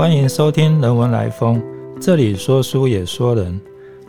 欢迎收听《人文来风》，这里说书也说人。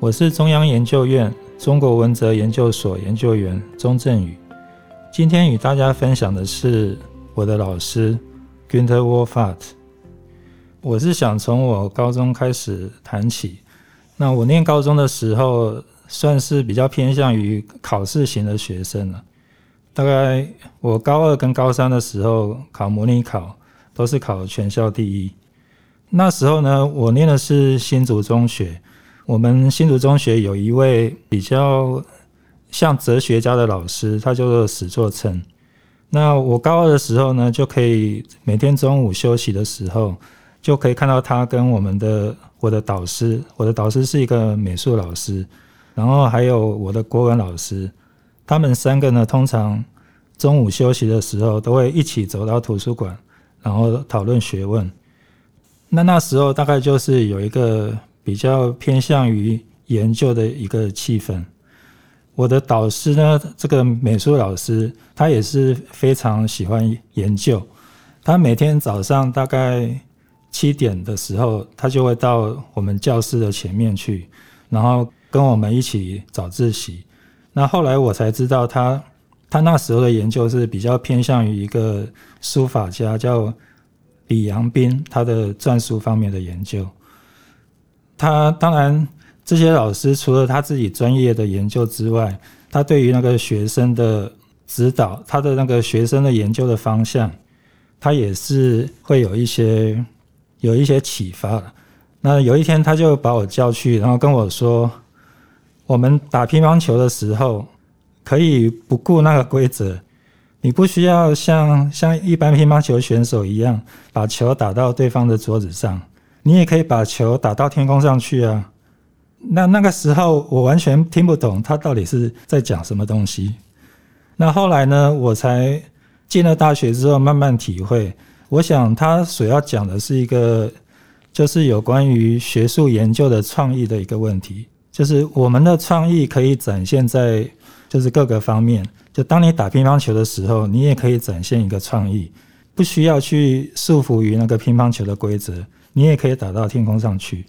我是中央研究院中国文哲研究所研究员钟振宇。今天与大家分享的是我的老师 Günter Wolfart。我是想从我高中开始谈起。那我念高中的时候，算是比较偏向于考试型的学生了。大概我高二跟高三的时候考模拟考，都是考全校第一。那时候呢，我念的是新竹中学。我们新竹中学有一位比较像哲学家的老师，他叫做史作成。那我高二的时候呢，就可以每天中午休息的时候，就可以看到他跟我们的我的导师，我的导师是一个美术老师，然后还有我的国文老师。他们三个呢，通常中午休息的时候都会一起走到图书馆，然后讨论学问。那那时候大概就是有一个比较偏向于研究的一个气氛。我的导师呢，这个美术老师，他也是非常喜欢研究。他每天早上大概七点的时候，他就会到我们教室的前面去，然后跟我们一起早自习。那后来我才知道，他他那时候的研究是比较偏向于一个书法家，叫李阳冰，他的篆书方面的研究。他当然这些老师除了他自己专业的研究之外，他对于那个学生的指导，他的那个学生的研究的方向，他也是会有一些有一些启发。那有一天他就把我叫去，然后跟我说。我们打乒乓球的时候，可以不顾那个规则，你不需要像像一般乒乓球选手一样把球打到对方的桌子上，你也可以把球打到天空上去啊。那那个时候我完全听不懂他到底是在讲什么东西。那后来呢，我才进了大学之后慢慢体会，我想他所要讲的是一个，就是有关于学术研究的创意的一个问题。就是我们的创意可以展现在就是各个方面。就当你打乒乓球的时候，你也可以展现一个创意，不需要去束缚于那个乒乓球的规则，你也可以打到天空上去。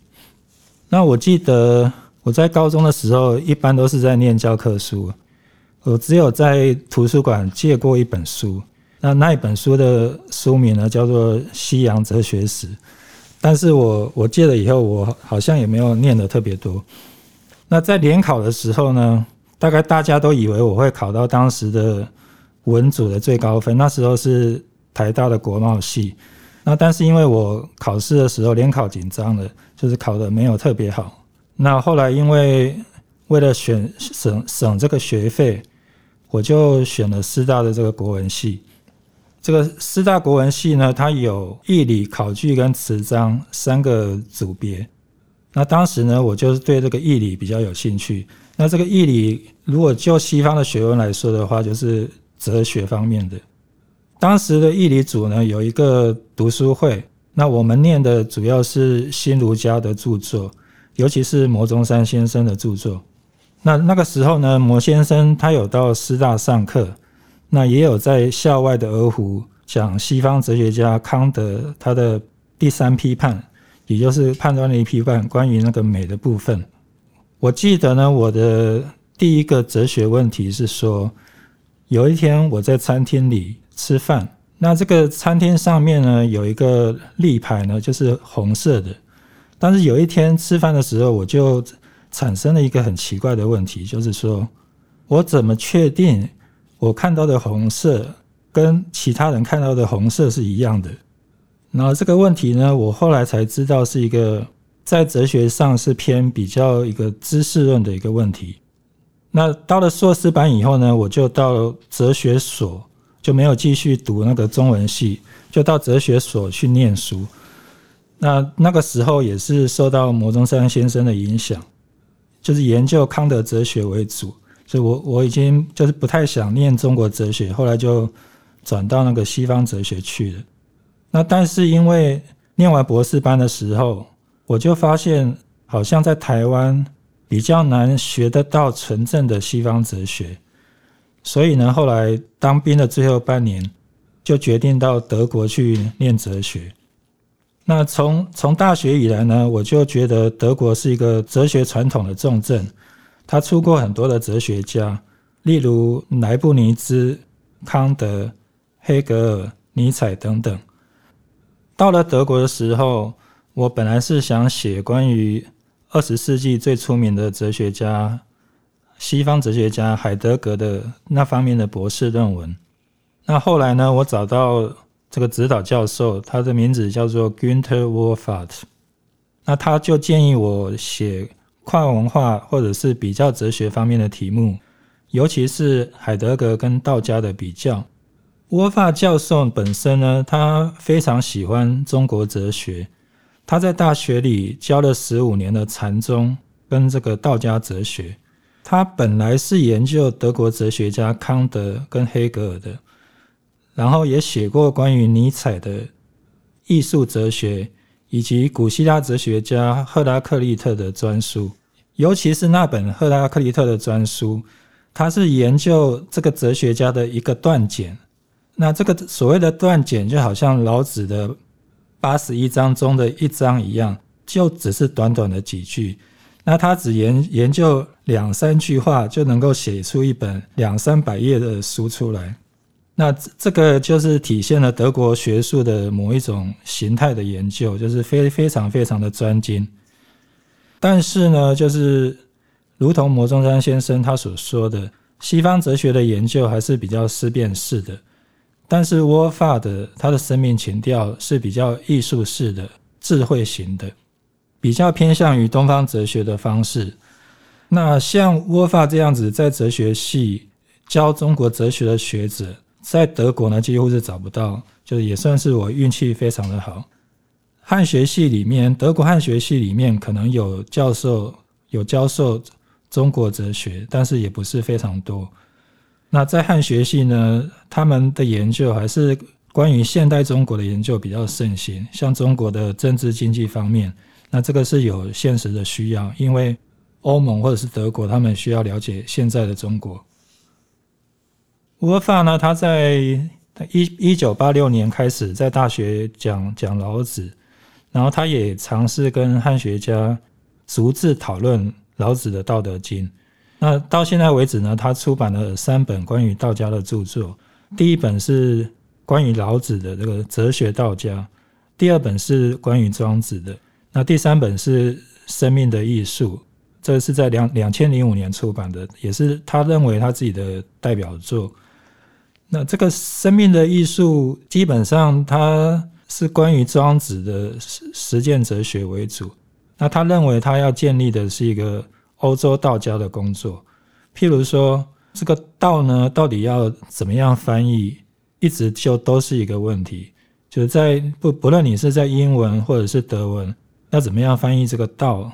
那我记得我在高中的时候，一般都是在念教科书，我只有在图书馆借过一本书。那那一本书的书名呢，叫做《西洋哲学史》，但是我我借了以后，我好像也没有念的特别多。那在联考的时候呢，大概大家都以为我会考到当时的文组的最高分，那时候是台大的国贸系。那但是因为我考试的时候联考紧张了，就是考的没有特别好。那后来因为为了选省省这个学费，我就选了师大的这个国文系。这个师大国文系呢，它有义理、考据跟词章三个组别。那当时呢，我就是对这个义理比较有兴趣。那这个义理，如果就西方的学问来说的话，就是哲学方面的。当时的义理组呢，有一个读书会，那我们念的主要是新儒家的著作，尤其是摩中山先生的著作。那那个时候呢，摩先生他有到师大上课，那也有在校外的鹅湖讲西方哲学家康德他的第三批判。也就是判断了一批判关于那个美的部分。我记得呢，我的第一个哲学问题是说，有一天我在餐厅里吃饭，那这个餐厅上面呢有一个立牌呢，就是红色的。但是有一天吃饭的时候，我就产生了一个很奇怪的问题，就是说我怎么确定我看到的红色跟其他人看到的红色是一样的？那这个问题呢，我后来才知道是一个在哲学上是偏比较一个知识论的一个问题。那到了硕士班以后呢，我就到哲学所，就没有继续读那个中文系，就到哲学所去念书。那那个时候也是受到摩中山先生的影响，就是研究康德哲学为主，所以我我已经就是不太想念中国哲学，后来就转到那个西方哲学去了。那但是因为念完博士班的时候，我就发现好像在台湾比较难学得到纯正的西方哲学，所以呢，后来当兵的最后半年就决定到德国去念哲学。那从从大学以来呢，我就觉得德国是一个哲学传统的重镇，他出过很多的哲学家，例如莱布尼兹、康德、黑格尔、尼采等等。到了德国的时候，我本来是想写关于二十世纪最出名的哲学家，西方哲学家海德格的那方面的博士论文。那后来呢，我找到。这个指导教授，他的名字叫做 Günther Wolfart。那他就建议我写跨文化或者是比较哲学方面的题目，尤其是海德格跟道家的比较。沃法教授本身呢，他非常喜欢中国哲学，他在大学里教了十五年的禅宗跟这个道家哲学。他本来是研究德国哲学家康德跟黑格尔的。然后也写过关于尼采的艺术哲学，以及古希腊哲学家赫拉克利特的专书，尤其是那本赫拉克利特的专书，他是研究这个哲学家的一个断简。那这个所谓的断简，就好像老子的八十一章中的一章一样，就只是短短的几句。那他只研研究两三句话，就能够写出一本两三百页的书出来。那这个就是体现了德国学术的某一种形态的研究，就是非非常非常的专精。但是呢，就是如同摩中山先生他所说的，西方哲学的研究还是比较思辨式的，但是沃法的他的生命情调是比较艺术式的、智慧型的，比较偏向于东方哲学的方式。那像沃法这样子在哲学系教中国哲学的学者。在德国呢，几乎是找不到，就是也算是我运气非常的好。汉学系里面，德国汉学系里面可能有教授有教授中国哲学，但是也不是非常多。那在汉学系呢，他们的研究还是关于现代中国的研究比较盛行，像中国的政治经济方面，那这个是有现实的需要，因为欧盟或者是德国，他们需要了解现在的中国。沃法呢？他在一一九八六年开始在大学讲讲老子，然后他也尝试跟汉学家逐字讨论老子的《道德经》。那到现在为止呢，他出版了三本关于道家的著作。第一本是关于老子的这个《哲学道家》，第二本是关于庄子的，那第三本是《生命的艺术》。这是在两两千零五年出版的，也是他认为他自己的代表作。那这个生命的艺术，基本上它是关于庄子的实实践哲学为主。那他认为他要建立的是一个欧洲道家的工作。譬如说，这个道呢，到底要怎么样翻译，一直就都是一个问题。就在不不论你是在英文或者是德文，要怎么样翻译这个道，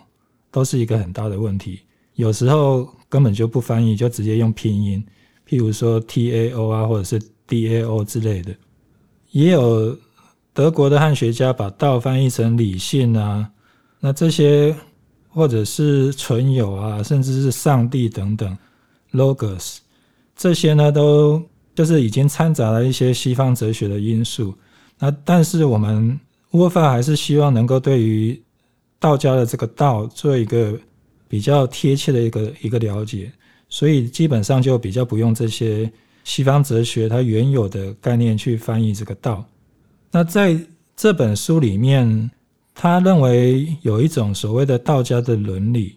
都是一个很大的问题。有时候根本就不翻译，就直接用拼音。譬如说 T A O 啊，或者是 D A O 之类的，也有德国的汉学家把道翻译成理性啊，那这些或者是存有啊，甚至是上帝等等 Logos，这些呢都就是已经掺杂了一些西方哲学的因素。那但是我们沃法还是希望能够对于道家的这个道做一个比较贴切的一个一个了解。所以基本上就比较不用这些西方哲学它原有的概念去翻译这个道。那在这本书里面，他认为有一种所谓的道家的伦理。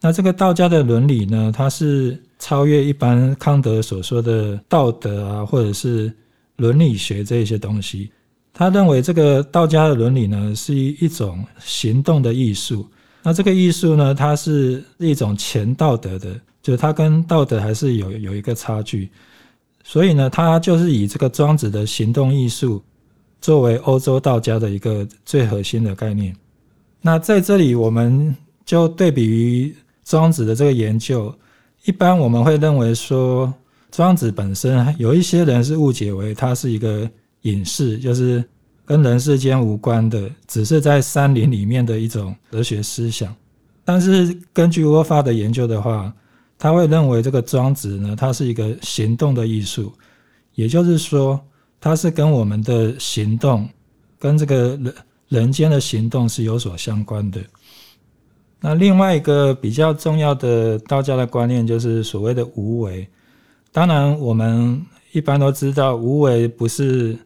那这个道家的伦理呢，它是超越一般康德所说的道德啊，或者是伦理学这一些东西。他认为这个道家的伦理呢，是一种行动的艺术。那这个艺术呢，它是一种前道德的。就是它跟道德还是有有一个差距，所以呢，它就是以这个庄子的行动艺术作为欧洲道家的一个最核心的概念。那在这里，我们就对比于庄子的这个研究，一般我们会认为说，庄子本身有一些人是误解为它是一个隐士，就是跟人世间无关的，只是在山林里面的一种哲学思想。但是根据沃法的研究的话，他会认为这个庄子呢，它是一个行动的艺术，也就是说，它是跟我们的行动，跟这个人人间的行动是有所相关的。那另外一个比较重要的道家的观念就是所谓的无为。当然，我们一般都知道，无为不是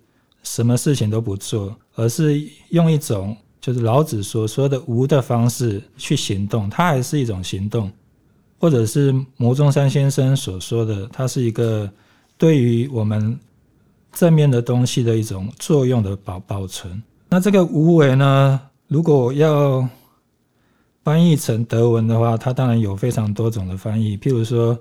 什么事情都不做，而是用一种就是老子所说的无的方式去行动，它还是一种行动，或者是牟中山先生所说的，它是一个对于我们正面的东西的一种作用的保保存。那这个无为呢，如果要翻译成德文的话，它当然有非常多种的翻译。譬如说，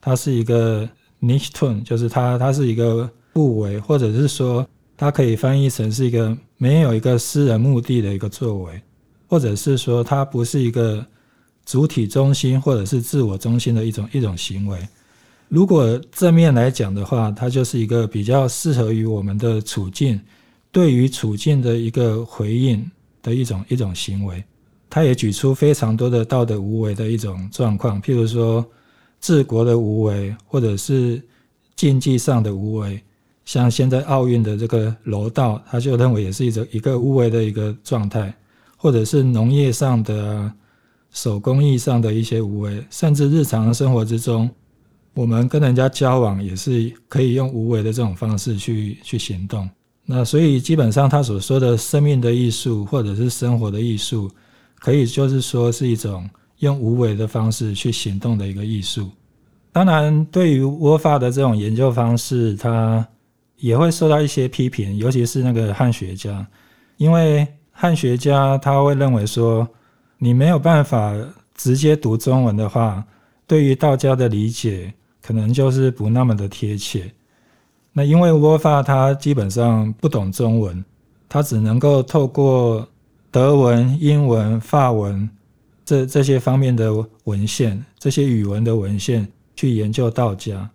它是一个 nichtun，就是它它是一个不为，或者是说它可以翻译成是一个没有一个私人目的的一个作为，或者是说它不是一个主体中心或者是自我中心的一种一种行为。如果正面来讲的话，它就是一个比较适合于我们的处境，对于处境的一个回应的一种一种行为。他也举出非常多的道德无为的一种状况，譬如说治国的无为，或者是竞技上的无为，像现在奥运的这个柔道，他就认为也是一种一个无为的一个状态，或者是农业上的、手工艺上的一些无为，甚至日常生活之中，我们跟人家交往也是可以用无为的这种方式去去行动。那所以基本上他所说的生命的艺术，或者是生活的艺术。可以就是说是一种用无为的方式去行动的一个艺术。当然，对于窝发的这种研究方式，他也会受到一些批评，尤其是那个汉学家，因为汉学家他会认为说，你没有办法直接读中文的话，对于道家的理解可能就是不那么的贴切。那因为窝发他基本上不懂中文，他只能够透过。德文、英文、法文，这这些方面的文献，这些语文的文献去研究道家，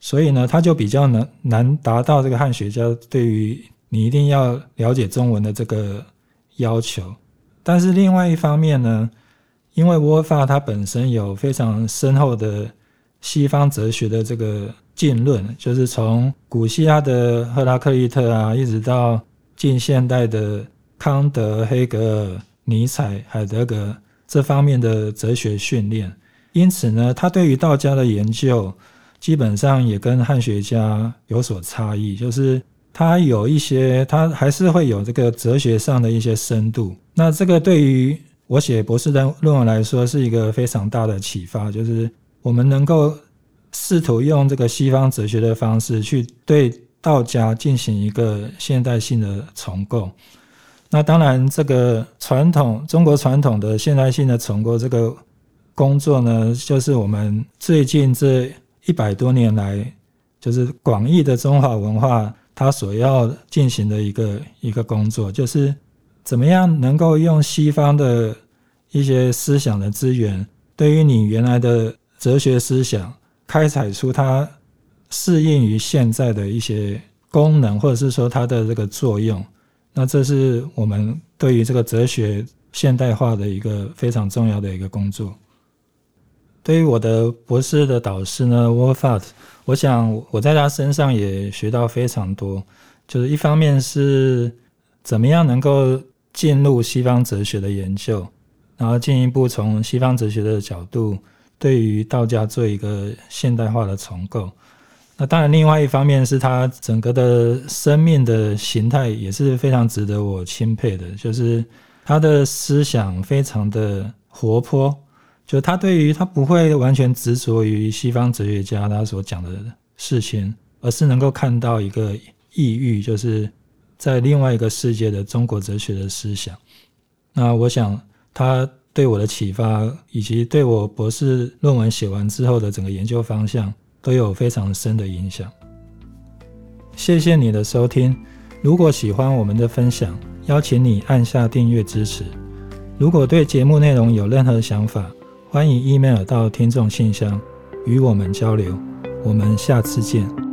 所以呢，他就比较难难达到这个汉学家对于你一定要了解中文的这个要求。但是另外一方面呢，因为沃发他本身有非常深厚的西方哲学的这个进论，就是从古希腊的赫拉克利特啊，一直到近现代的。康德、黑格尔、尼采、海德格这方面的哲学训练，因此呢，他对于道家的研究基本上也跟汉学家有所差异，就是他有一些，他还是会有这个哲学上的一些深度。那这个对于我写博士的论文来说，是一个非常大的启发，就是我们能够试图用这个西方哲学的方式去对道家进行一个现代性的重构。那当然，这个传统中国传统的现代性的重构这个工作呢，就是我们最近这一百多年来，就是广义的中华文化它所要进行的一个一个工作，就是怎么样能够用西方的一些思想的资源，对于你原来的哲学思想，开采出它适应于现在的一些功能，或者是说它的这个作用。那这是我们对于这个哲学现代化的一个非常重要的一个工作。对于我的博士的导师呢 w o l f a t 我想我在他身上也学到非常多。就是一方面是怎么样能够进入西方哲学的研究，然后进一步从西方哲学的角度对于道家做一个现代化的重构。那当然，另外一方面是他整个的生命的形态也是非常值得我钦佩的，就是他的思想非常的活泼，就他对于他不会完全执着于西方哲学家他所讲的事情，而是能够看到一个异域，就是在另外一个世界的中国哲学的思想。那我想他对我的启发，以及对我博士论文写完之后的整个研究方向。都有非常深的影响。谢谢你的收听。如果喜欢我们的分享，邀请你按下订阅支持。如果对节目内容有任何想法，欢迎 email 到听众信箱与我们交流。我们下次见。